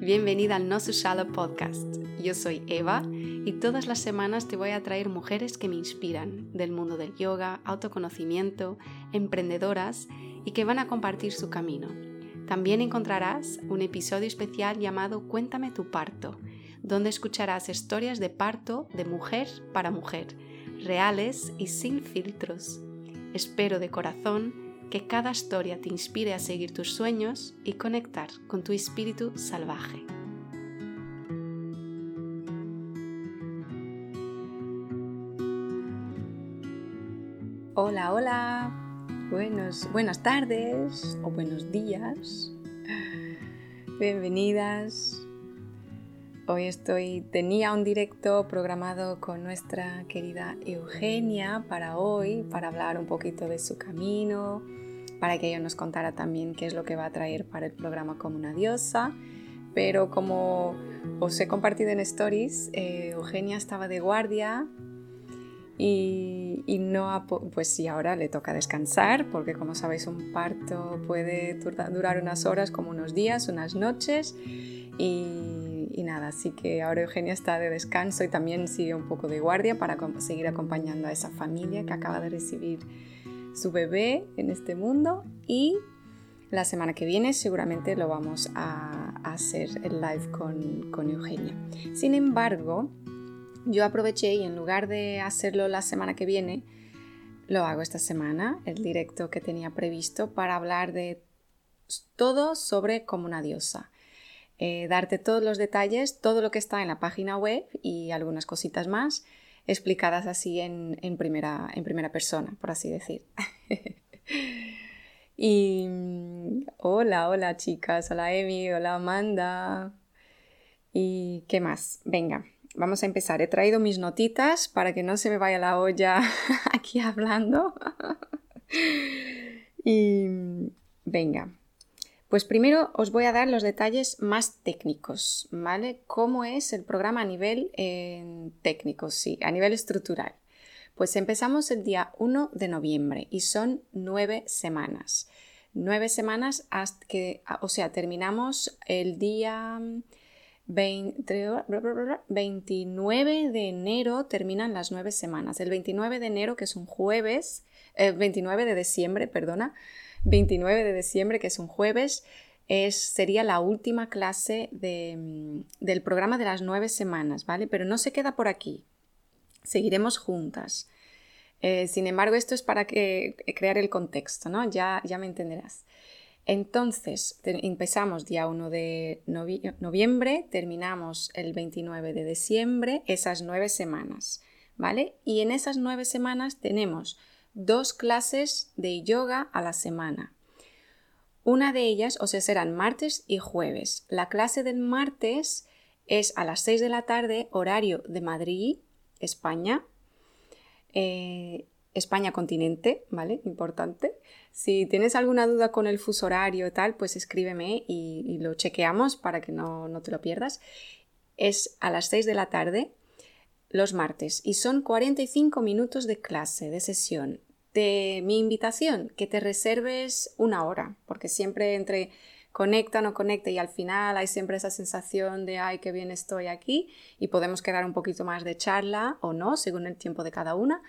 Bienvenida al No Shallow Podcast. Yo soy Eva y todas las semanas te voy a traer mujeres que me inspiran del mundo del yoga, autoconocimiento, emprendedoras y que van a compartir su camino. También encontrarás un episodio especial llamado Cuéntame tu parto, donde escucharás historias de parto de mujer para mujer, reales y sin filtros. Espero de corazón que cada historia te inspire a seguir tus sueños y conectar con tu espíritu salvaje. Hola, hola. Buenos, buenas tardes o buenos días. Bienvenidas. Hoy estoy tenía un directo programado con nuestra querida Eugenia para hoy, para hablar un poquito de su camino, para que ella nos contara también qué es lo que va a traer para el programa como una diosa. Pero como os he compartido en stories, eh, Eugenia estaba de guardia y, y, no pues sí, ahora le toca descansar porque como sabéis un parto puede durar unas horas como unos días, unas noches y, y, nada, así que ahora Eugenia está de descanso y también sigue un poco de guardia para seguir acompañando a esa familia que acaba de recibir su bebé en este mundo y la semana que viene seguramente lo vamos a, hacer el live con, con Eugenia. Sin embargo, yo aproveché y en lugar de hacerlo la semana que viene, lo hago esta semana, el directo que tenía previsto para hablar de todo sobre como una diosa. Eh, darte todos los detalles, todo lo que está en la página web y algunas cositas más explicadas así en, primera, en primera persona, por así decir. y hola, hola chicas, hola Emi, hola Amanda. ¿Y qué más? Venga, vamos a empezar. He traído mis notitas para que no se me vaya la olla aquí hablando. y venga, pues primero os voy a dar los detalles más técnicos, ¿vale? ¿Cómo es el programa a nivel técnico? Sí, a nivel estructural. Pues empezamos el día 1 de noviembre y son nueve semanas. Nueve semanas hasta que, o sea, terminamos el día 29 de enero, terminan las nueve semanas. El 29 de enero, que es un jueves, el eh, 29 de diciembre, perdona, 29 de diciembre, que es un jueves, es, sería la última clase mm, del programa de las nueve semanas, ¿vale? Pero no se queda por aquí. Seguiremos juntas. Eh, sin embargo, esto es para que, eh, crear el contexto, ¿no? Ya, ya me entenderás. Entonces, empezamos día 1 de noviembre, terminamos el 29 de diciembre, esas nueve semanas, ¿vale? Y en esas nueve semanas tenemos dos clases de yoga a la semana. Una de ellas, o sea, serán martes y jueves. La clase del martes es a las 6 de la tarde, horario de Madrid, España. Eh, España continente, ¿vale? Importante. Si tienes alguna duda con el fuso horario y tal, pues escríbeme y, lo chequeamos para que no, no, te lo pierdas. Es a las 6 de la tarde, los martes y son 45 minutos de clase, de sesión. De mi invitación, que te reserves una hora, porque siempre entre conecta, no conecta y al final hay siempre esa sensación de ay, qué bien estoy aquí y podemos quedar un poquito más de charla o no, según el tiempo de cada una,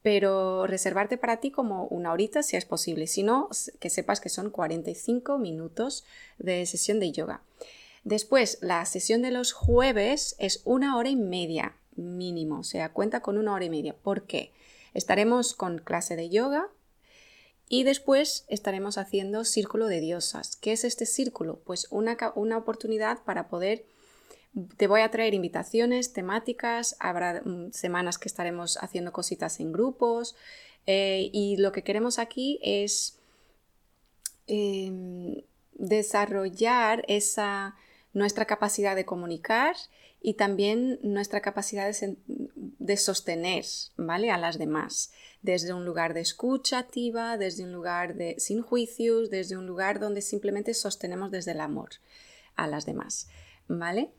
pero reservarte para ti como una horita si es posible, si no, que sepas que son 45 minutos de sesión de yoga. Después, la sesión de los jueves es una hora y media, mínimo, o sea, cuenta con una hora y media. ¿Por qué? Estaremos con clase de yoga y después estaremos haciendo círculo de diosas. ¿Qué es este círculo? Pues una, una oportunidad para poder... Te voy a traer invitaciones temáticas, habrá mm, semanas que estaremos haciendo cositas en grupos eh, y lo que queremos aquí es em, desarrollar esa nuestra capacidad de comunicar y también nuestra capacidad de, sostener ¿vale? a las demás, desde un lugar de escucha activa, desde un lugar de sin juicios, desde un lugar donde simplemente sostenemos desde el amor a las demás. ¿vale?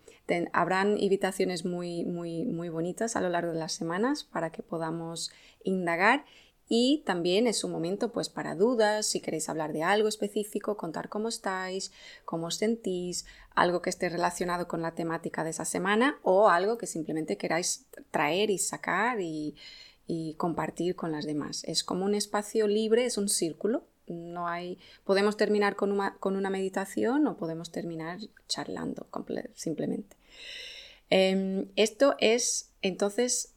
habrán invitaciones muy, muy, muy bonitas a lo largo de las semanas para que podamos indagar y también es un momento pues para dudas, si queréis hablar de algo específico, contar cómo estáis, cómo os sentís, algo que esté relacionado con la temática de esa semana o algo que simplemente queráis traer y sacar y, compartir con las demás. Es como un espacio libre, es un círculo. No hay, podemos terminar con una, con una meditación o podemos terminar charlando simplemente. Em, esto es entonces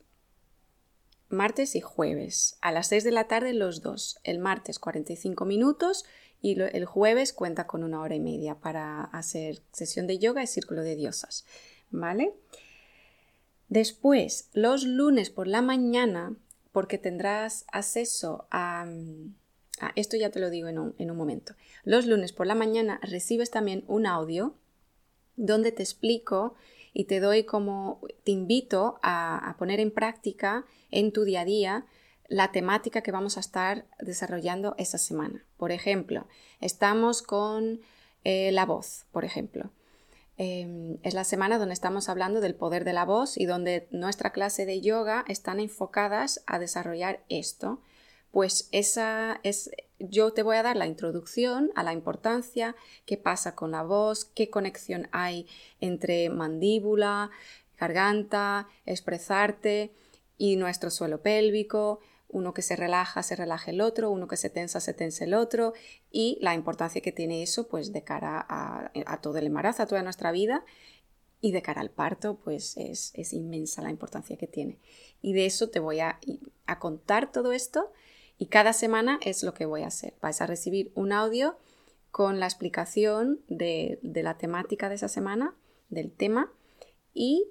martes y jueves, a las 6 de la tarde los dos. El martes 45 minutos y el jueves cuenta con una hora y media para hacer sesión de yoga y círculo de diosas. ¿Vale? Después, los lunes por la mañana, porque tendrás acceso a... esto ya te lo digo en un, en un momento. Los lunes por la mañana recibes también un audio donde te explico y te doy como, te invito a, poner en práctica en tu día a día la temática que vamos a estar desarrollando esta semana. Por ejemplo, estamos con eh, la voz, por ejemplo. Em, es la semana donde estamos hablando del poder de la voz y donde nuestra clase de yoga están enfocadas a desarrollar esto. Pues esa es, yo te voy a dar la introducción a la importancia, qué pasa con la voz, qué conexión hay entre mandíbula, garganta, expresarte y nuestro suelo pélvico, uno que se relaja, se relaja el otro, uno que se tensa, se tensa el otro, y la importancia que tiene eso pues de cara a, todo el embarazo, a toda nuestra vida, y de cara al parto pues es, inmensa la importancia que tiene. Y de eso te voy a, a contar todo esto y cada semana es lo que voy a hacer. Vais a recibir un audio con la explicación de, la temática de esa semana, del tema, y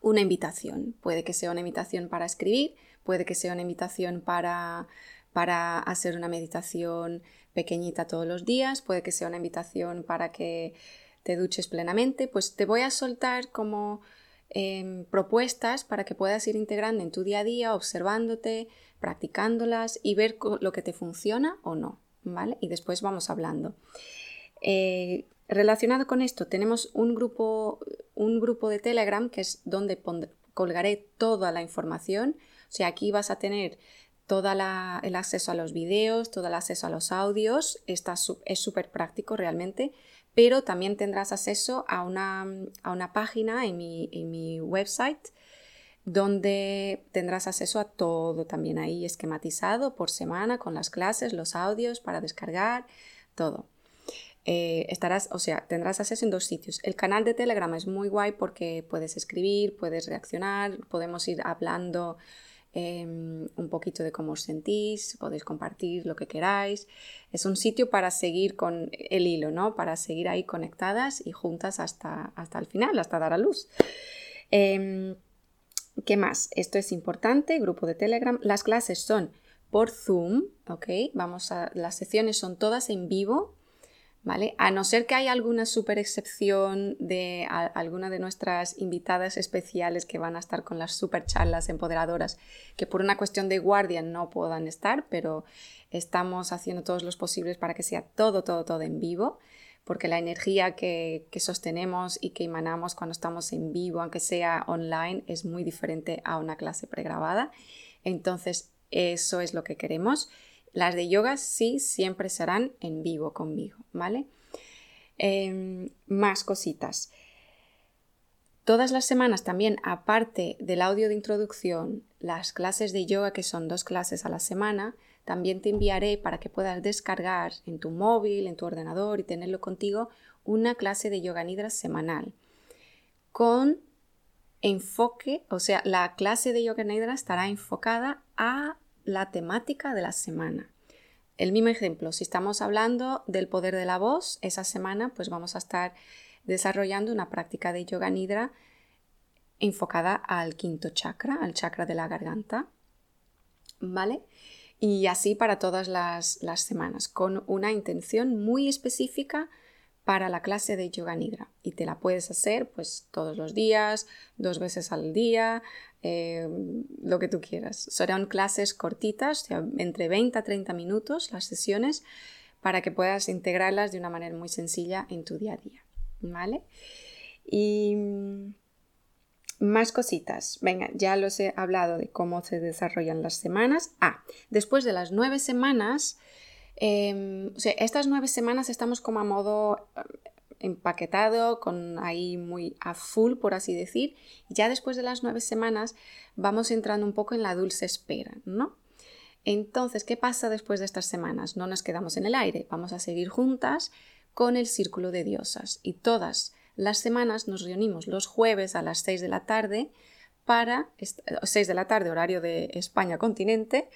una invitación. Puede que sea una invitación para escribir, puede que sea una invitación para, para hacer una meditación pequeñita todos los días, puede que sea una invitación para que te duches plenamente, pues te voy a soltar como em, propuestas para que puedas ir integrando en tu día a día, observándote, practicándolas y ver lo que te funciona o no, ¿vale? Y después vamos hablando. Eh, relacionado con esto, tenemos un grupo, un grupo de Telegram que es donde colgaré toda la información. O sea, aquí vas a tener todo el acceso a los videos, todo el acceso a los audios. Está, es súper práctico realmente, pero también tendrás acceso a una, a una página en mi, en mi website donde tendrás acceso a todo también ahí esquematizado por semana con las clases, los audios para descargar, todo. Eh, estarás, o sea, tendrás acceso en dos sitios. El canal de Telegram es muy guay porque puedes escribir, puedes reaccionar, podemos ir hablando em, un poquito de cómo os sentís, podéis compartir lo que queráis. Es un sitio para seguir con el hilo, ¿no? Para seguir ahí conectadas y juntas hasta, hasta el final, hasta dar a luz. Em, ¿Qué más? Esto es importante, grupo de Telegram. Las clases son por Zoom, ¿ok? Vamos a, las sesiones son todas en vivo, ¿vale? A no ser que haya alguna super excepción de alguna de nuestras invitadas especiales que van a estar con las super charlas empoderadoras, que por una cuestión de guardia no puedan estar, pero estamos haciendo todos los posibles para que sea todo, todo, todo en vivo porque la energía que, sostenemos y que emanamos cuando estamos en vivo, aunque sea online, es muy diferente a una clase pregrabada. Entonces, eso es lo que queremos. Las de yoga sí siempre serán en vivo conmigo, ¿vale? Em, más cositas. Todas las semanas también, aparte del audio de introducción, las clases de yoga, que son dos clases a la semana, también te enviaré para que puedas descargar en tu móvil, en tu ordenador y tenerlo contigo una clase de yoga nidra semanal con enfoque, o sea, la clase de yoga nidra estará enfocada a la temática de la semana. El mismo ejemplo, si estamos hablando del poder de la voz, esa semana pues vamos a estar desarrollando una práctica de yoga nidra enfocada al quinto chakra, al chakra de la garganta. ¿Vale? Y así para todas las, semanas, con una intención muy específica para la clase de yoga nidra y te la puedes hacer pues todos los días, dos veces al día, eh, lo que tú quieras. Serán clases cortitas, entre 20 a 30 minutos las sesiones para que puedas integrarlas de una manera muy sencilla en tu día a día. ¿Vale? Y más cositas. Venga, ya los he hablado de cómo se desarrollan las semanas. Ah, después de las nueve semanas, em, o sea, estas nueve semanas estamos como a modo em, empaquetado, con ahí muy a full, por así decir. Ya después de las nueve semanas vamos entrando un poco en la dulce espera, ¿no? Entonces, ¿qué pasa después de estas semanas? No nos quedamos en el aire, vamos a seguir juntas con el círculo de diosas y todas las semanas nos reunimos los jueves a las 6 de la tarde para 6 de la tarde horario de España continente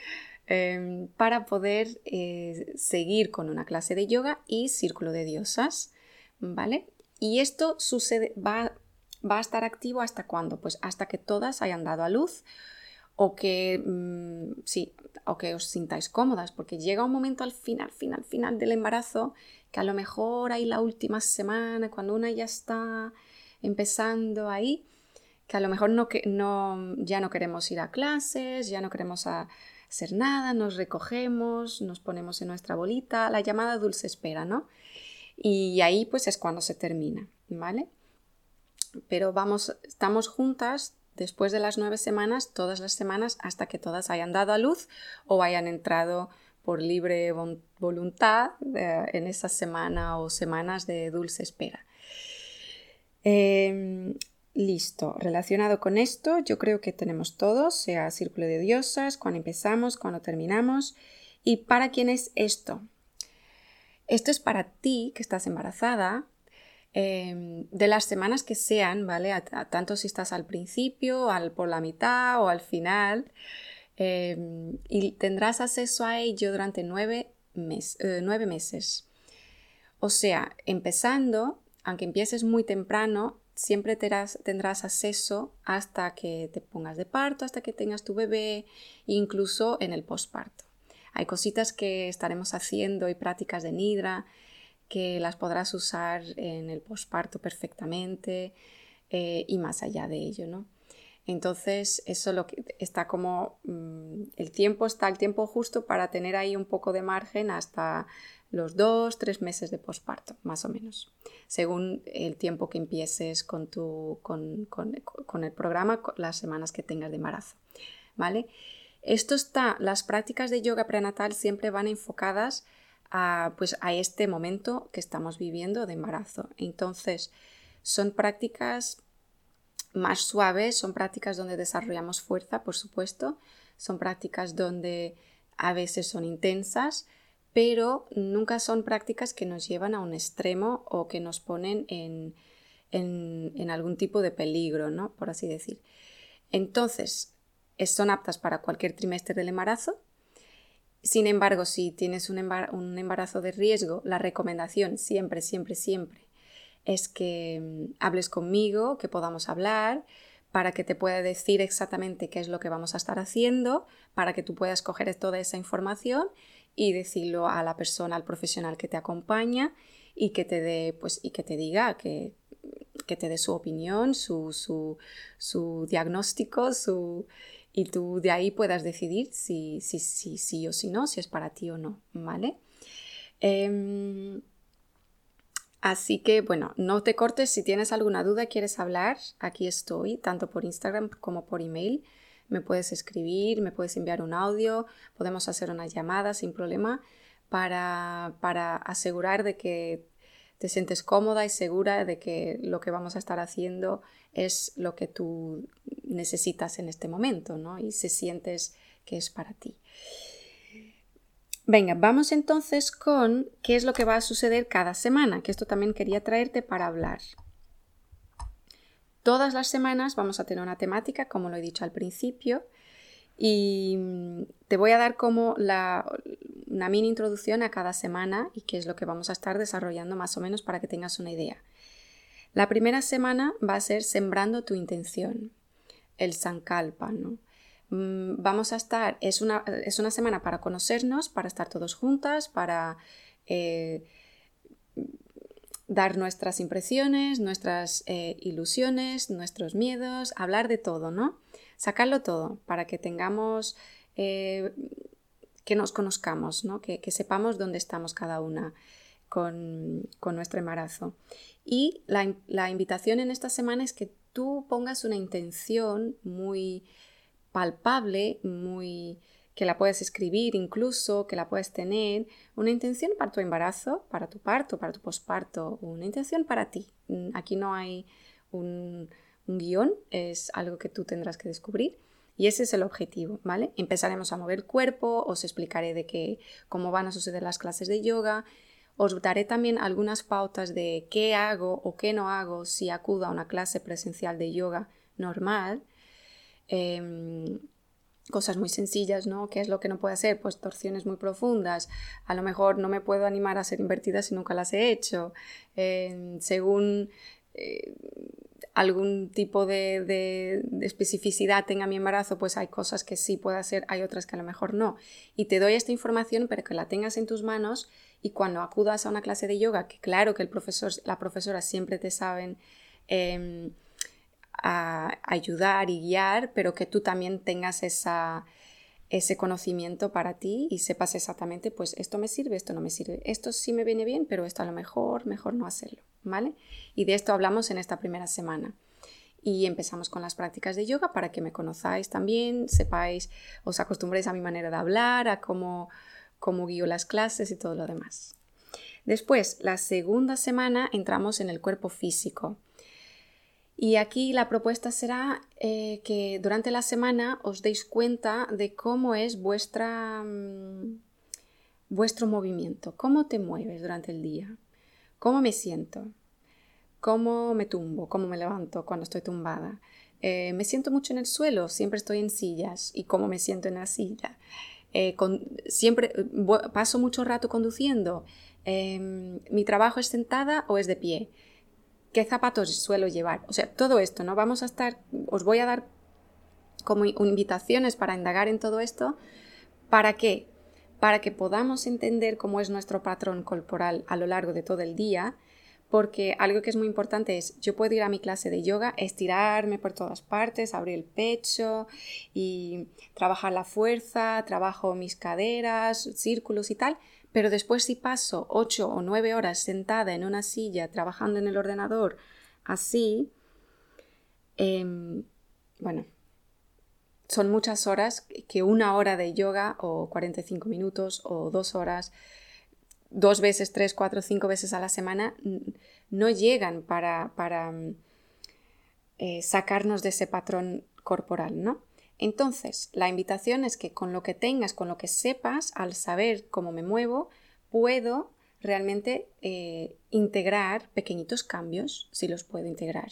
em, para poder eh, seguir con una clase de yoga y círculo de diosas, ¿vale? Y esto sucede, va, va a estar activo hasta cuándo? Pues hasta que todas hayan dado a luz o que, mm, sí, o que os sintáis cómodas, porque llega un momento al final, final, final del embarazo que a lo mejor hay la última semana, cuando una ya está empezando ahí, que a lo mejor no, no, ya no queremos ir a clases, ya no queremos hacer nada, nos recogemos, nos ponemos en nuestra bolita, la llamada dulce espera, ¿no? Y ahí pues es cuando se termina, ¿vale? Pero vamos, estamos juntas después de las nueve semanas, todas las semanas, hasta que todas hayan dado a luz o hayan entrado por libre voluntad eh, en esa semana o semanas de dulce espera. Em, listo, relacionado con esto, yo creo que tenemos todos, sea círculo de diosas, cuando empezamos, cuando terminamos. ¿Y para quién es esto? Esto es para ti que estás embarazada, Em, de las semanas que sean, ¿vale? tanto si estás al principio, al, por la mitad o al final. Em, y tendrás acceso a ello durante nueve, eh, nueve meses. O sea, empezando, aunque empieces muy temprano, siempre tendrás, tendrás, acceso hasta que te pongas de parto, hasta que tengas tu bebé, incluso en el posparto. Hay cositas que estaremos haciendo y prácticas de nidra que las podrás usar en el posparto perfectamente eh, y más allá de ello, ¿no? Entonces, eso lo que está como mm, el tiempo está el tiempo justo para tener ahí un poco de margen hasta los dos, tres meses de posparto, más o menos, según el tiempo que empieces con, tu, con, con el programa, las semanas que tengas de embarazo, ¿vale? Esto está, las prácticas de yoga prenatal siempre van enfocadas a, pues, a este momento que estamos viviendo de embarazo. Entonces, son prácticas más suaves, son prácticas donde desarrollamos fuerza, por supuesto, son prácticas donde a veces son intensas, pero nunca son prácticas que nos llevan a un extremo o que nos ponen en, en, algún tipo de peligro, ¿no? Por así decir. Entonces, son aptas para cualquier trimestre del embarazo, sin embargo, si tienes un, embarazo de riesgo, la recomendación siempre, siempre, siempre es que mm, hables conmigo, que podamos hablar, para que te pueda decir exactamente qué es lo que vamos a estar haciendo, para que tú puedas coger toda esa información y decirlo a la persona, al profesional que te acompaña y que te dé, pues, y que te diga que, que te dé su opinión, su, su, su diagnóstico, su y tú de ahí puedas decidir si sí si, si, o si no, si es para ti o no, ¿vale? Em, así que bueno, no te cortes, si tienes alguna duda, quieres hablar, aquí estoy, tanto por Instagram como por email. Me puedes escribir, me puedes enviar un audio, podemos hacer una llamada sin problema para, para asegurar de que te sientes cómoda y segura de que lo que vamos a estar haciendo es lo que tú necesitas en este momento, ¿no? Y se sientes que es para ti. Venga, vamos entonces con qué es lo que va a suceder cada semana, que esto también quería traerte para hablar. Todas las semanas vamos a tener una temática, como lo he dicho al principio, y te voy a dar como una mini introducción a cada semana y qué es lo que vamos a estar desarrollando más o menos para que tengas una idea. La primera semana va a ser sembrando tu intención, el Sankalpa, ¿no? Mm, vamos a estar, es una, es una, semana para conocernos, para estar todos juntas, para eh, dar nuestras impresiones, nuestras eh, ilusiones, nuestros miedos, hablar de todo, ¿no? Sacarlo todo para que tengamos, eh, que nos conozcamos, ¿no? Que, que sepamos dónde estamos cada una con, nuestro embarazo. Y la, invitación en esta semana es que tú pongas una intención muy palpable, muy que la puedes escribir incluso, que la puedes tener, una intención para tu embarazo, para tu parto, para tu posparto, una intención para ti. Mm, aquí no hay un, guion, es algo que tú tendrás que descubrir. Y ese es el objetivo, ¿vale? Empezaremos a mover el cuerpo, os explicaré de qué, cómo van a suceder las clases de yoga, os daré también algunas pautas de qué hago o qué no hago si acudo a una clase presencial de yoga normal. Em, cosas muy sencillas, ¿no? ¿Qué es lo que no puedo hacer? Pues torsiones muy profundas. A lo mejor no me puedo animar a ser invertida si nunca las he hecho. Em, según eh, algún tipo de, especificidad tenga mi embarazo, pues hay cosas que sí puedo hacer, hay otras que a lo mejor no. Y te doy esta información para que la tengas en tus manos y cuando acudas a una clase de yoga, que claro que el profesor, la profesora siempre te saben em, ayudar y guiar, pero que tú también tengas esa, ese conocimiento para ti y sepas exactamente, pues esto me sirve, esto no me sirve, esto sí me viene bien, pero esto a lo mejor, mejor no hacerlo, ¿vale? Y de esto hablamos en esta primera semana. Y empezamos con las prácticas de yoga para que me conozcáis también, sepáis, os acostumbréis a mi manera de hablar, a cómo, cómo guío las clases y todo lo demás. Después, la segunda semana entramos en el cuerpo físico. Y aquí la propuesta será eh, que durante la semana os deis cuenta de cómo es vuestra, mm, vuestro movimiento, cómo te mueves durante el día, cómo me siento, cómo me tumbo, cómo me levanto cuando estoy tumbada. Eh, me siento mucho en el suelo, siempre estoy en sillas. Y cómo me siento en la silla. Eh, siempre paso mucho rato conduciendo. Em, mi trabajo es sentada o es de pie qué zapatos suelo llevar. O sea, todo esto, ¿no? Vamos a estar, os voy a dar como invitaciones para indagar en todo esto. ¿Para qué? Para que podamos entender cómo es nuestro patrón corporal a lo largo de todo el día, porque algo que es muy importante es, yo puedo ir a mi clase de yoga, estirarme por todas partes, abrir el pecho y trabajar la fuerza, trabajo mis caderas, círculos y tal, pero después si paso ocho o nueve horas sentada en una silla trabajando en el ordenador así, em, bueno, son muchas horas que una hora de yoga o 45 minutos o dos horas, dos veces, tres, cuatro, cinco veces a la semana, no llegan para, para eh, sacarnos de ese patrón corporal, ¿no? Entonces, la invitación es que con lo que tengas, con lo que sepas, al saber cómo me muevo, puedo realmente eh, integrar pequeñitos cambios, si los puedo integrar.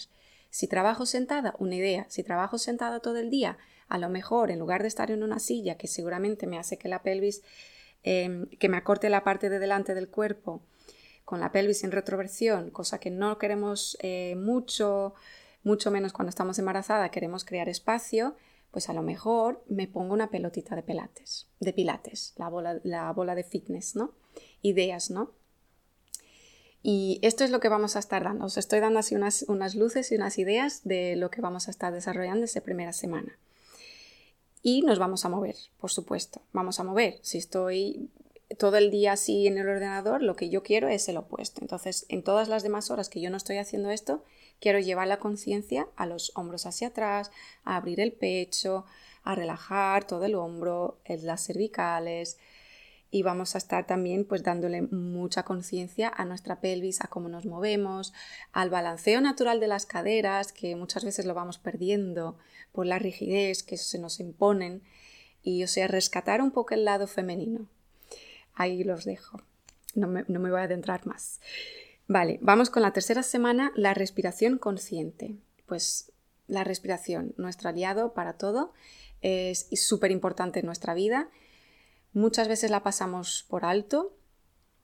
Si trabajo sentada, una idea, si trabajo sentada todo el día, a lo mejor en lugar de estar en una silla, que seguramente me hace que la pelvis, em, que me acorte la parte de delante del cuerpo, con la pelvis en retroversión, cosa que no queremos eh, mucho, mucho menos cuando estamos embarazada, queremos crear espacio, pues a lo mejor me pongo una pelotita de pilates, de pilates, la bola, la bola de fitness, ¿no? Ideas, ¿no? Y esto es lo que vamos a estar dando. Os estoy dando así unas, unas luces y unas ideas de lo que vamos a estar desarrollando esta primera semana. Y nos vamos a mover, por supuesto. Vamos a mover. Si estoy todo el día así en el ordenador, lo que yo quiero es el opuesto. Entonces, en todas las demás horas que yo no estoy haciendo esto, quiero llevar la conciencia a los hombros hacia atrás, a abrir el pecho, a relajar todo el hombro, las cervicales, y vamos a estar también pues dándole mucha conciencia a nuestra pelvis, a cómo nos movemos, al balanceo natural de las caderas, que muchas veces lo vamos perdiendo por la rigidez que se nos imponen, y o sea, rescatar un poco el lado femenino. Ahí los dejo. No me, no me voy a adentrar más. Vale, vamos con la tercera semana, la respiración consciente. Pues la respiración, nuestro aliado para todo, es súper importante en nuestra vida. Muchas veces la pasamos por alto,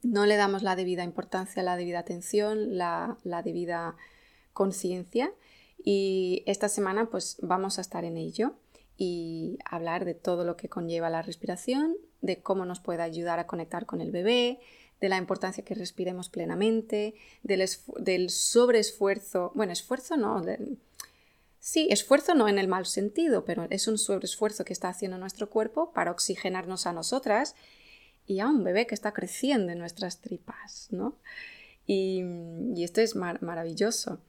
no le damos la debida importancia, la debida atención, la, la debida conciencia y esta semana pues vamos a estar en ello y hablar de todo lo que conlleva la respiración, de cómo nos puede ayudar a conectar con el bebé, de la importancia que respiremos plenamente, del, del sobreesfuerzo, bueno, esfuerzo no, sí, esfuerzo no en el mal sentido, pero es un sobreesfuerzo que está haciendo nuestro cuerpo para oxigenarnos a nosotras y a un bebé que está creciendo en nuestras tripas, ¿no? Y, esto es maravilloso.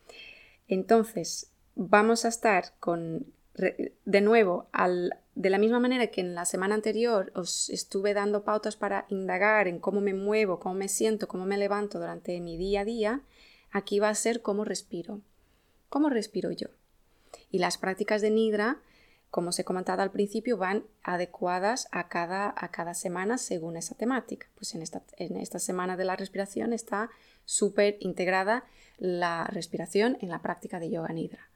Entonces, vamos a estar con, de nuevo, al, de la misma manera que en la semana anterior os estuve dando pautas para indagar en cómo me muevo, cómo me siento, cómo me levanto durante mi día a día, aquí va a ser cómo respiro. ¿Cómo respiro yo? Y las prácticas de Nidra, como os he comentado al principio, van adecuadas a cada, a cada semana según esa temática. Pues en esta, en esta semana de la respiración está súper integrada la respiración en la práctica de yoga nidra.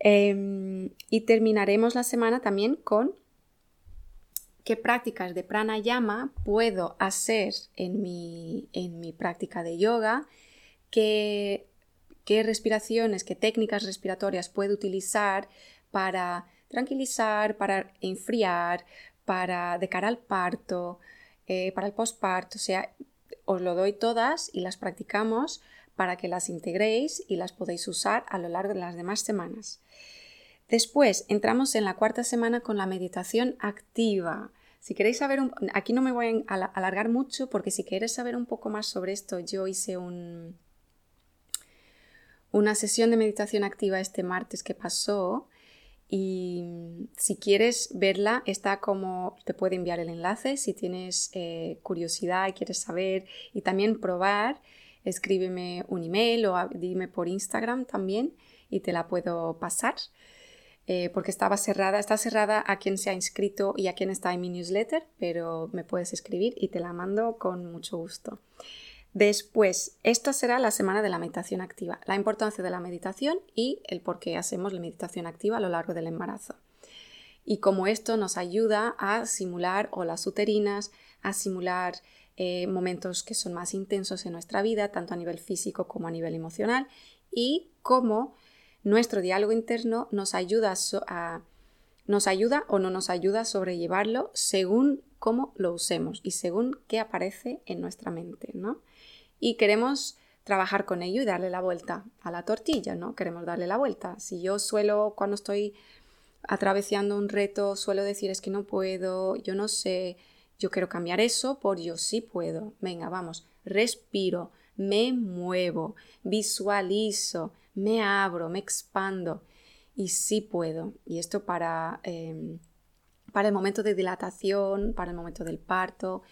Em, y terminaremos la semana también con qué prácticas de pranayama puedo hacer en mi, en mi práctica de yoga, qué, qué respiraciones, qué técnicas respiratorias puedo utilizar para tranquilizar, para enfriar, para de cara al parto, eh, para el postparto. O sea, os lo doy todas y las practicamos para que las integréis y las podéis usar a lo largo de las demás semanas. Después entramos en la cuarta semana con la meditación activa. Si queréis saber, aquí no me voy a alargar mucho porque si queréis saber un poco más sobre esto, yo hice un, una sesión de meditación activa este martes que pasó y si quieres verla está como te puede enviar el enlace si tienes eh, curiosidad y quieres saber y también probar escríbeme un email o dime por Instagram también y te la puedo pasar. Eh, porque estaba cerrada, está cerrada a quien se ha inscrito y a quien está en mi newsletter, pero me puedes escribir y te la mando con mucho gusto. Después, esta será la semana de la meditación activa, la importancia de la meditación y el por qué hacemos la meditación activa a lo largo del embarazo. Y cómo esto nos ayuda a simular olas uterinas, a simular eh, momentos que son más intensos en nuestra vida, tanto a nivel físico como a nivel emocional, y cómo nuestro diálogo interno nos ayuda, o no nos ayuda a sobrellevarlo según cómo lo usemos y según qué aparece en nuestra mente, ¿no? Y queremos trabajar con ello y darle la vuelta a la tortilla, ¿no? Queremos darle la vuelta. Si yo suelo, cuando estoy atravesando un reto, suelo decir es que no puedo, yo no sé, yo quiero cambiar eso por yo sí puedo. Venga, vamos, respiro, me muevo, visualizo, me abro, me expando y sí puedo. Y esto para, em, para el momento de dilatación, para el momento del parto,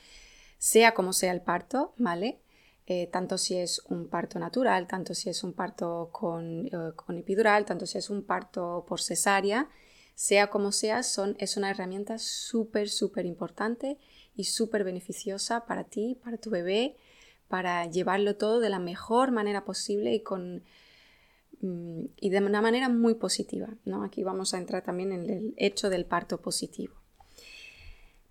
sea como sea el parto, ¿vale? Eh, tanto si es un parto natural, tanto si es un parto con, eh, con epidural, tanto si es un parto por cesárea, sea como sea, son, es una herramienta súper, súper importante y súper beneficiosa para ti, para tu bebé, para llevarlo todo de la mejor manera posible y, con, mm, y de una manera muy positiva. ¿no? Aquí vamos a entrar también en el hecho del parto positivo.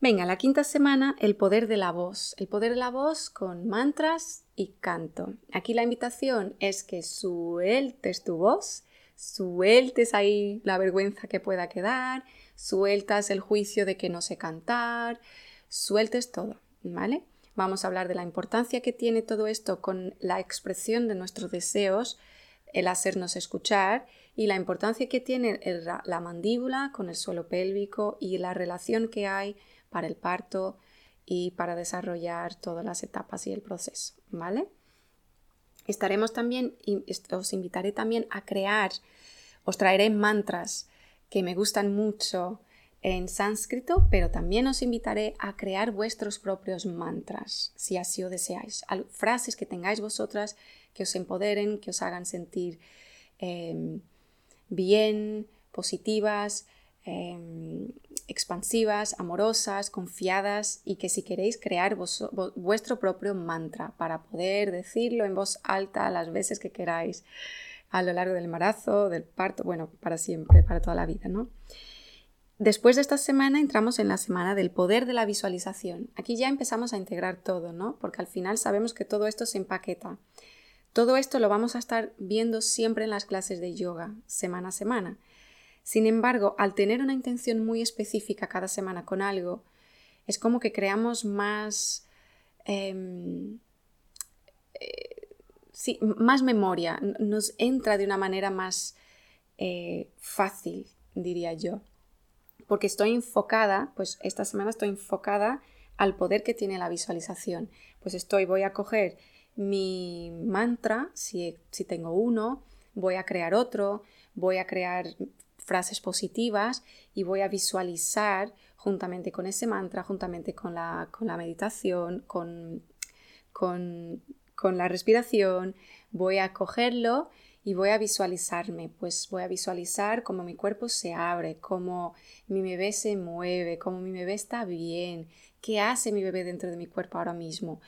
Venga, la quinta semana, el poder de la voz. El poder de la voz con mantras y canto. Aquí la invitación es que sueltes tu voz sueltes ahí la vergüenza que pueda quedar, sueltas el juicio de que no sé cantar, sueltes todo, ¿vale? Vamos a hablar de la importancia que tiene todo esto con la expresión de nuestros deseos, el hacernos escuchar y la importancia que tiene la mandíbula con el suelo pélvico y la relación que hay para el parto y para desarrollar todas las etapas y el proceso, ¿vale? Estaremos también, os invitaré también a crear, os traeré mantras que me gustan mucho en sánscrito, pero también os invitaré a crear vuestros propios mantras, si así lo deseáis. Frases que tengáis vosotras que os empoderen, que os hagan sentir em, bien, positivas, em, expansivas, amorosas, confiadas y que si queréis crear vuestro propio mantra para poder decirlo en voz alta las veces que queráis a lo largo del embarazo, del parto, bueno, para siempre, para toda la vida, ¿no? Después de esta semana entramos en la semana del poder de la visualización. Aquí ya empezamos a integrar todo, ¿no? Porque al final sabemos que todo esto se empaqueta. Todo esto lo vamos a estar viendo siempre en las clases de yoga, semana a semana. Sin embargo, al tener una intención muy específica cada semana con algo, es como que creamos más... Em, eh, sí, más memoria, nos entra de una manera más eh, fácil, diría yo. Porque estoy enfocada, pues esta semana estoy enfocada al poder que tiene la visualización. Pues estoy, voy a coger mi mantra, si, si tengo uno, voy a crear otro, voy a crear frases positivas y voy a visualizar juntamente con ese mantra, juntamente con la, con la meditación, con, con, con la respiración, voy a cogerlo y voy a visualizarme, pues voy a visualizar cómo mi cuerpo se abre, cómo mi bebé se mueve, cómo mi bebé está bien, qué hace mi bebé dentro de mi cuerpo ahora mismo.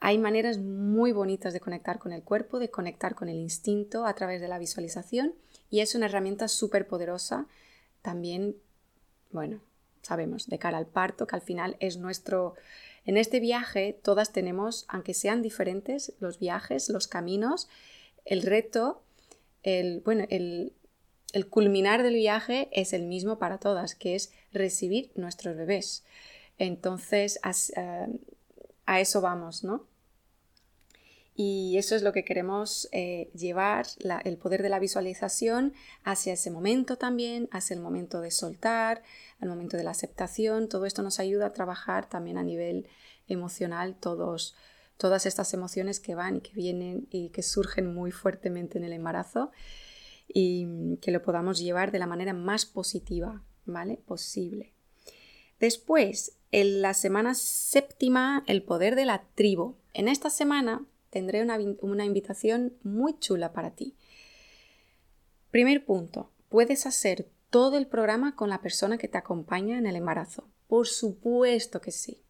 Hay maneras muy bonitas de conectar con el cuerpo, de conectar con el instinto a través de la visualización y es una herramienta súper poderosa también, bueno, sabemos, de cara al parto, que al final es nuestro... En este viaje todas tenemos, aunque sean diferentes los viajes, los caminos, el reto, el, bueno, el, culminar del viaje es el mismo para todas, que es recibir nuestros bebés. Entonces, a, a eso vamos, ¿no? Y eso es lo que queremos eh, llevar, el poder de la visualización hacia ese momento también, hacia el momento de soltar, al momento de la aceptación. Todo esto nos ayuda a trabajar también a nivel emocional todos, todas estas emociones que van y que vienen y que surgen muy fuertemente en el embarazo y que lo podamos llevar de la manera más positiva, ¿vale? Posible. Después, en la semana séptima, el poder de la tribu. En esta semana tendré una, invitación muy chula para ti. Primer punto, puedes hacer todo el programa con la persona que te acompaña en el embarazo. Por supuesto que sí.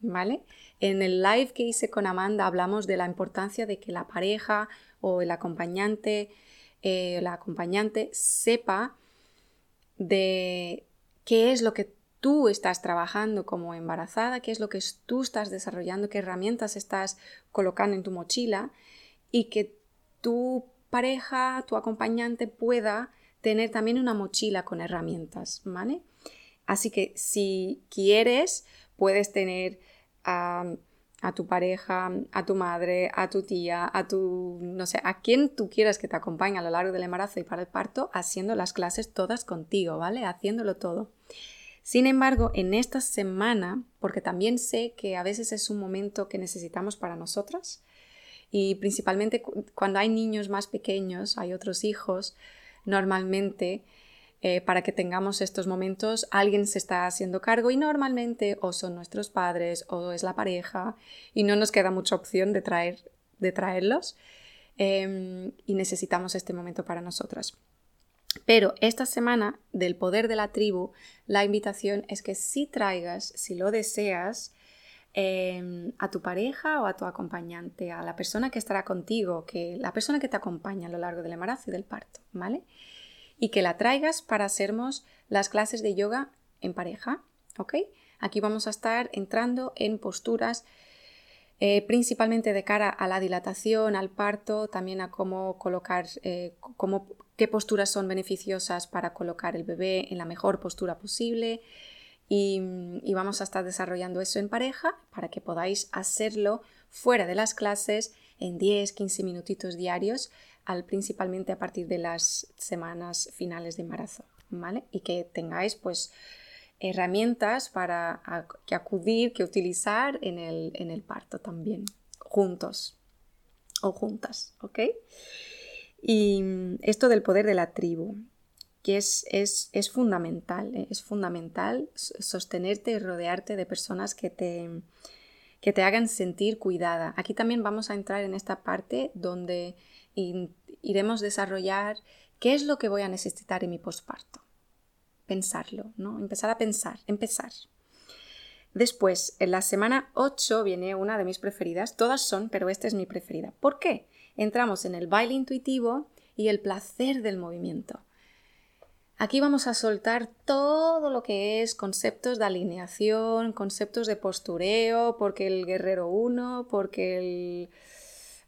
¿Vale? En el live que hice con Amanda hablamos de la importancia de que la pareja o el acompañante, eh, la acompañante sepa de qué es lo que tú estás trabajando como embarazada, qué es lo que tú estás desarrollando, qué herramientas estás colocando en tu mochila y que tu pareja, tu acompañante pueda tener también una mochila con herramientas, ¿vale? Así que si quieres, puedes tener a, tu pareja, a tu madre, a tu tía, a tu, no sé, a quien tú quieras que te acompañe a lo largo del embarazo y para el parto, haciendo las clases todas contigo, ¿vale? Haciéndolo todo. Sin embargo, en esta semana, porque también sé que a veces es un momento que necesitamos para nosotras, y principalmente cuando hay niños más pequeños, hay otros hijos, normalmente eh, para que tengamos estos momentos alguien se está haciendo cargo y normalmente o son nuestros padres o es la pareja y no nos queda mucha opción de, traer, de traerlos em, y necesitamos este momento para nosotras. Pero esta semana del poder de la tribu, la invitación es que si traigas, si lo deseas, em, a tu pareja o a tu acompañante, a la persona que estará contigo, que la persona que te acompaña a lo largo del embarazo y del parto, ¿vale? Y que la traigas para hacernos las clases de yoga en pareja, ¿ok? Aquí vamos a estar entrando en posturas eh, principalmente de cara a la dilatación, al parto, también a cómo colocar, eh, qué posturas son beneficiosas para colocar el bebé en la mejor postura posible. Y, vamos a estar desarrollando eso en pareja para que podáis hacerlo fuera de las clases en 10, 15 minutitos diarios, al, principalmente a partir de las semanas finales de embarazo, ¿vale? Y que tengáis pues herramientas para que acudir, que utilizar en el, en el parto también, juntos o juntas, ¿ok? Y esto del poder de la tribu, que es, es, es fundamental, ¿eh? es fundamental sostenerte y rodearte de personas que te, que te hagan sentir cuidada. Aquí también vamos a entrar en esta parte donde iremos a desarrollar qué es lo que voy a necesitar en mi posparto pensarlo, ¿no? Empezar a pensar, empezar. Después, en la semana 8 viene una de mis preferidas, todas son, pero esta es mi preferida. ¿Por qué? Entramos en el baile intuitivo y el placer del movimiento. Aquí vamos a soltar todo lo que es conceptos de alineación, conceptos de postureo, porque el guerrero 1, porque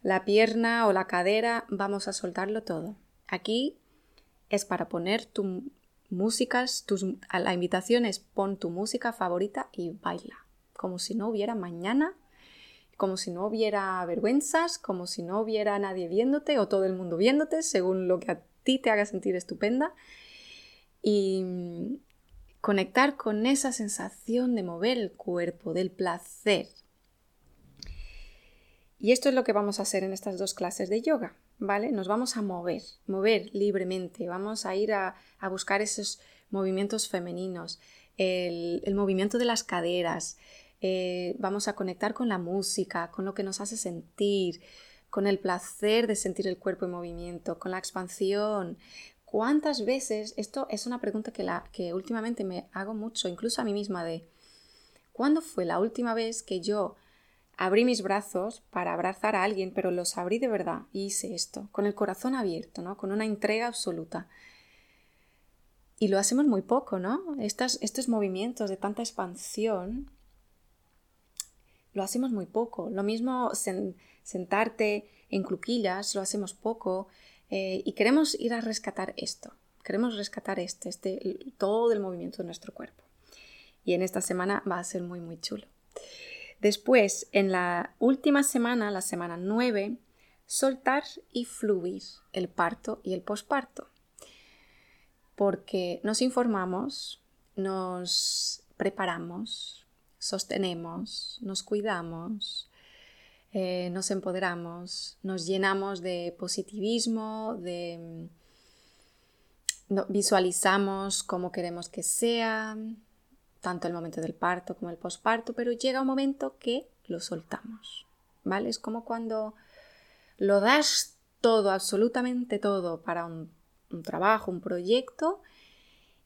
la pierna o la cadera, vamos a soltarlo todo. Aquí es para poner tu, músicas, tus, la invitación es pon tu música favorita y baila, como si no hubiera mañana, como si no hubiera vergüenzas, como si no hubiera nadie viéndote o todo el mundo viéndote, según lo que a ti te haga sentir estupenda. Y conectar con esa sensación de mover el cuerpo, del placer. Y esto es lo que vamos a hacer en estas dos clases de yoga. ¿vale? Nos vamos a mover, mover libremente, vamos a ir a, buscar esos movimientos femeninos, el, movimiento de las caderas, eh, vamos a conectar con la música, con lo que nos hace sentir, con el placer de sentir el cuerpo en movimiento, con la expansión. ¿Cuántas veces, esto es una pregunta que, la, que últimamente me hago mucho, incluso a mí misma, de ¿cuándo fue la última vez que yo abrí mis brazos para abrazar a alguien, pero los abrí de verdad y hice esto, con el corazón abierto, ¿no? Con una entrega absoluta. Y lo hacemos muy poco, ¿no? estos movimientos de tanta expansión lo hacemos muy poco. Lo mismo sentarte en cluquillas, lo hacemos poco. Eh, y queremos ir a rescatar esto. Queremos rescatar este, este, todo el movimiento de nuestro cuerpo. Y en esta semana va a ser muy, muy chulo. Después, en la última semana, la semana 9, soltar y fluir el parto y el posparto. Porque nos informamos, nos preparamos, sostenemos, nos cuidamos, eh, nos empoderamos, nos llenamos de positivismo, de visualizamos cómo queremos que sea, tanto el momento del parto como el posparto, pero llega un momento que lo soltamos, ¿vale? Es como cuando lo das todo, absolutamente todo para un, trabajo, un proyecto,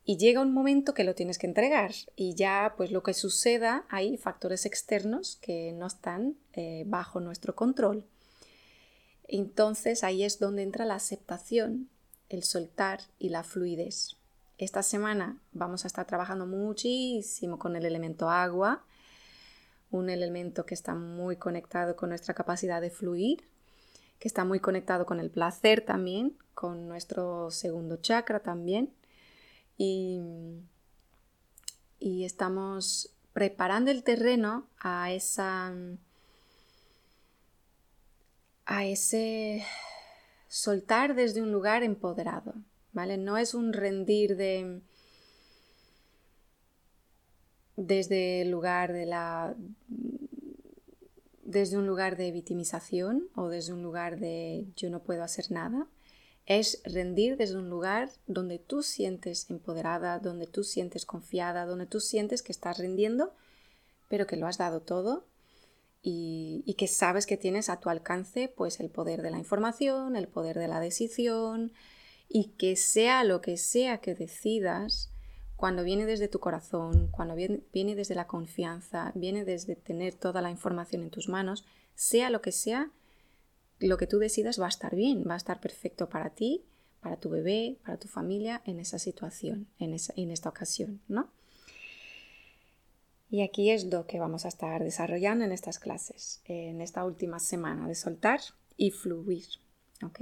y llega un momento que lo tienes que entregar y ya pues lo que suceda hay factores externos que no están eh, bajo nuestro control. Entonces ahí es donde entra la aceptación, el soltar y la fluidez. Esta semana vamos a estar trabajando muchísimo con el elemento agua, un elemento que está muy conectado con nuestra capacidad de fluir, que está muy conectado con el placer también, con nuestro segundo chakra también. Y, y estamos preparando el terreno a esa a ese soltar desde un lugar empoderado. No es un rendir de desde el lugar de la desde un lugar de victimización o desde un lugar de yo no puedo hacer nada, es rendir desde un lugar donde tú sientes empoderada, donde tú sientes confiada, donde tú sientes que estás rindiendo, pero que lo has dado todo y, y, que sabes que tienes a tu alcance pues el poder de la información, el poder de la decisión, y que sea lo que sea que decidas, cuando viene desde tu corazón, cuando viene, desde la confianza, viene desde tener toda la información en tus manos, sea lo que sea, lo que tú decidas va a estar bien, va a estar perfecto para ti, para tu bebé, para tu familia en esa situación, en, en esta ocasión, ¿no? Y aquí es lo que vamos a estar desarrollando en estas clases, en esta última semana de soltar y fluir, ¿ok?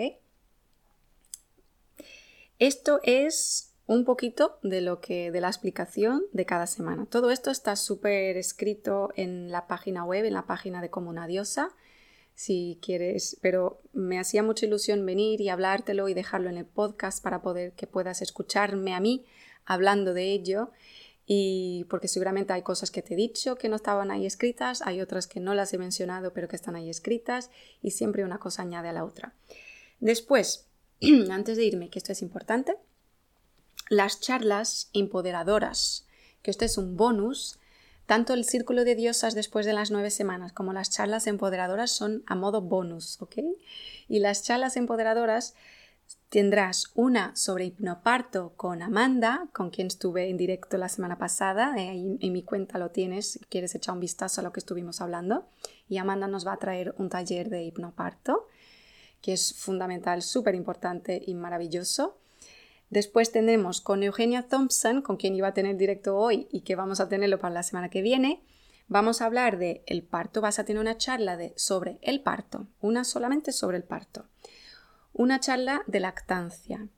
Esto es un poquito de lo que de la explicación de cada semana. Todo esto está súper escrito en la página web, en la página de Como una Diosa, si quieres, pero me hacía mucha ilusión venir y hablártelo y dejarlo en el podcast para poder que puedas escucharme a mí hablando de ello y porque seguramente hay cosas que te he dicho que no estaban ahí escritas, hay otras que no las he mencionado pero que están ahí escritas y siempre una cosa añade a la otra. Después, antes de irme, que esto es importante, las charlas empoderadoras, que esto es un bonus, tanto el círculo de diosas después de las nueve semanas como las charlas empoderadoras son a modo bonus, ¿ok? Y las charlas empoderadoras tendrás una sobre hipnoparto con Amanda, con quien estuve en directo la semana pasada, eh, en mi cuenta lo tienes, si quieres echar un vistazo a lo que estuvimos hablando, y Amanda nos va a traer un taller de hipnoparto que es fundamental, súper importante y maravilloso. Después tendremos con Eugenia Thompson, con quien iba a tener directo hoy y que vamos a tenerlo para la semana que viene. Vamos a hablar de el parto, vas a tener una charla de, sobre el parto, una solamente sobre el parto. Una charla de lactancia,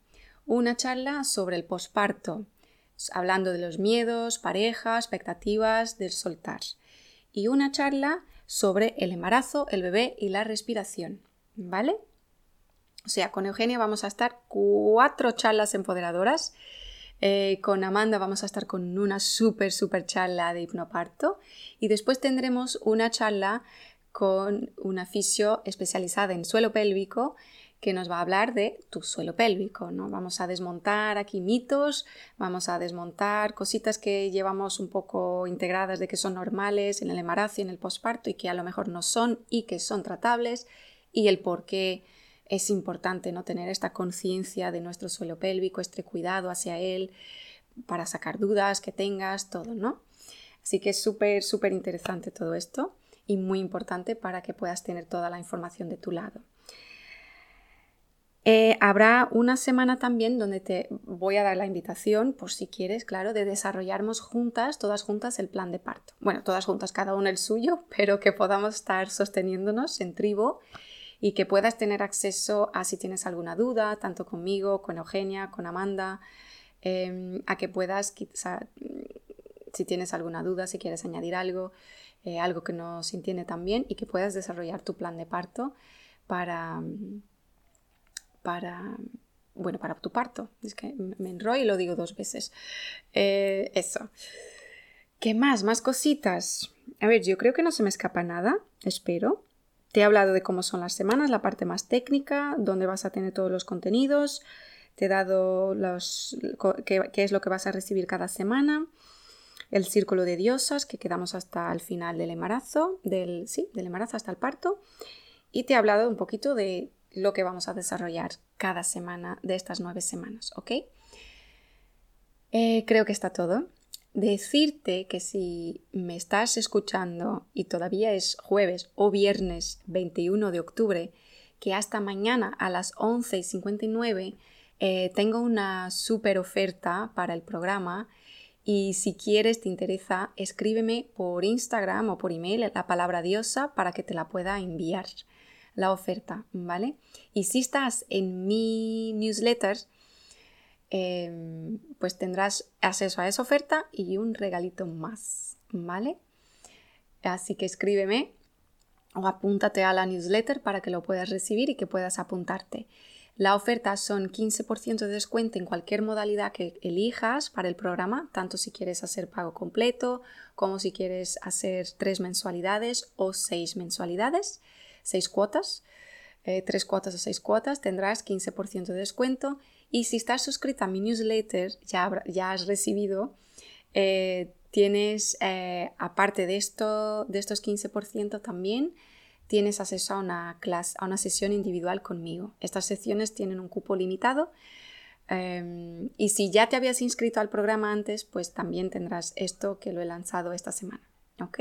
una charla sobre el posparto, hablando de los miedos, parejas, expectativas, del soltar. Y una charla sobre el embarazo, el bebé y la respiración. ¿Vale? O sea, con Eugenia vamos a estar cuatro charlas empoderadoras. Eh, con Amanda vamos a estar con una súper, súper charla de hipnoparto. Y después tendremos una charla con una fisio especializada en suelo pélvico que nos va a hablar de tu suelo pélvico, ¿no? Vamos a desmontar aquí mitos, vamos a desmontar cositas que llevamos un poco integradas de que son normales en el embarazo y en el posparto y que a lo mejor no son y que son tratables y el por qué es importante no tener esta conciencia de nuestro suelo pélvico, este cuidado hacia él para sacar dudas que tengas, todo, ¿no? Así que es súper, súper interesante todo esto y muy importante para que puedas tener toda la información de tu lado. Eh, habrá una semana también donde te voy a dar la invitación, por si quieres, claro, de desarrollarnos juntas, todas juntas, el plan de parto. Bueno, todas juntas, cada una el suyo, pero que podamos estar sosteniéndonos en tribo y que puedas tener acceso a si tienes alguna duda, tanto conmigo, con Eugenia, con Amanda, em, a que puedas, quizá, si tienes alguna duda, si quieres añadir algo, eh, algo que no se entiende tan bien y que puedas desarrollar tu plan de parto para para, bueno, para tu parto. Es que me enrollo y lo digo dos veces. Eh, eso. ¿Qué más? Más cositas. A ver, yo creo que no se me escapa nada, espero. Te he hablado de cómo son las semanas, la parte más técnica, dónde vas a tener todos los contenidos. Te he dado los, qué, es lo que vas a recibir cada semana. El círculo de diosas, que quedamos hasta el final del embarazo, del, sí, del embarazo hasta el parto. Y te he hablado un poquito de lo que vamos a desarrollar cada semana de estas nueve semanas, ¿ok? Eh, creo que está todo. Decirte que si me estás escuchando y todavía es jueves o viernes 21 de octubre, que hasta mañana a las 11 y 59 eh, tengo una super oferta para el programa y si quieres, te interesa, escríbeme por Instagram o por email la palabra diosa para que te la pueda enviar la oferta, ¿vale? Y si estás en mi newsletter, em, pues tendrás acceso a esa oferta y un regalito más, ¿vale? Así que escríbeme o apúntate a la newsletter para que lo puedas recibir y que puedas apuntarte. La oferta son 15% de descuento en cualquier modalidad que elijas para el programa, tanto si quieres hacer pago completo como si quieres hacer tres mensualidades o seis mensualidades seis cuotas, eh, tres cuotas o seis cuotas, tendrás 15% de descuento. Y si estás suscrita a mi newsletter, ya, has recibido, eh, tienes, eh, aparte de, esto, de estos 15% también, tienes acceso a una, clase, a una sesión individual conmigo. Estas sesiones tienen un cupo limitado. Em, y si ya te habías inscrito al programa antes, pues también tendrás esto que lo he lanzado esta semana. ¿Ok?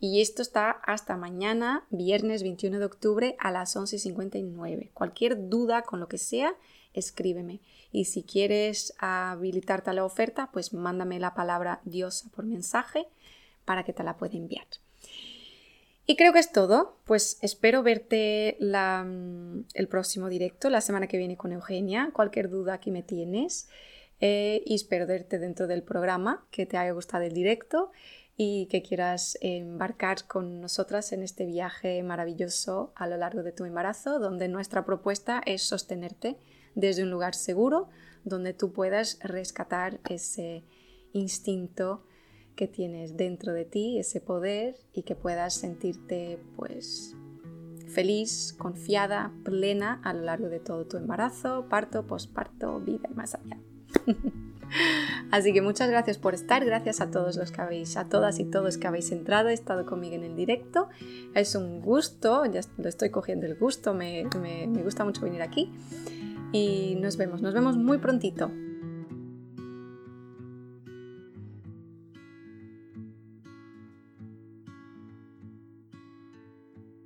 Y esto está hasta mañana, viernes 21 de octubre a las 11.59. Cualquier duda con lo que sea, escríbeme. Y si quieres habilitarte a la oferta, pues mándame la palabra diosa por mensaje para que te la pueda enviar. Y creo que es todo. Pues espero verte el próximo directo, la semana que viene con Eugenia. Cualquier duda aquí me tienes. Eh, y espero verte dentro del programa, que te haya gustado el directo y que quieras embarcar con nosotras en este viaje maravilloso a lo largo de tu embarazo, donde nuestra propuesta es sostenerte desde un lugar seguro, donde tú puedas rescatar ese instinto que tienes dentro de ti, ese poder y que puedas sentirte pues feliz, confiada, plena a lo largo de todo tu embarazo, parto, posparto, vida y más allá. Así que muchas gracias por estar, gracias a todos los que habéis, a todas y todos que habéis entrado, estado conmigo en el directo. Es un gusto, ya lo estoy cogiendo el gusto, me, me gusta mucho venir aquí. Y nos vemos, nos vemos muy prontito.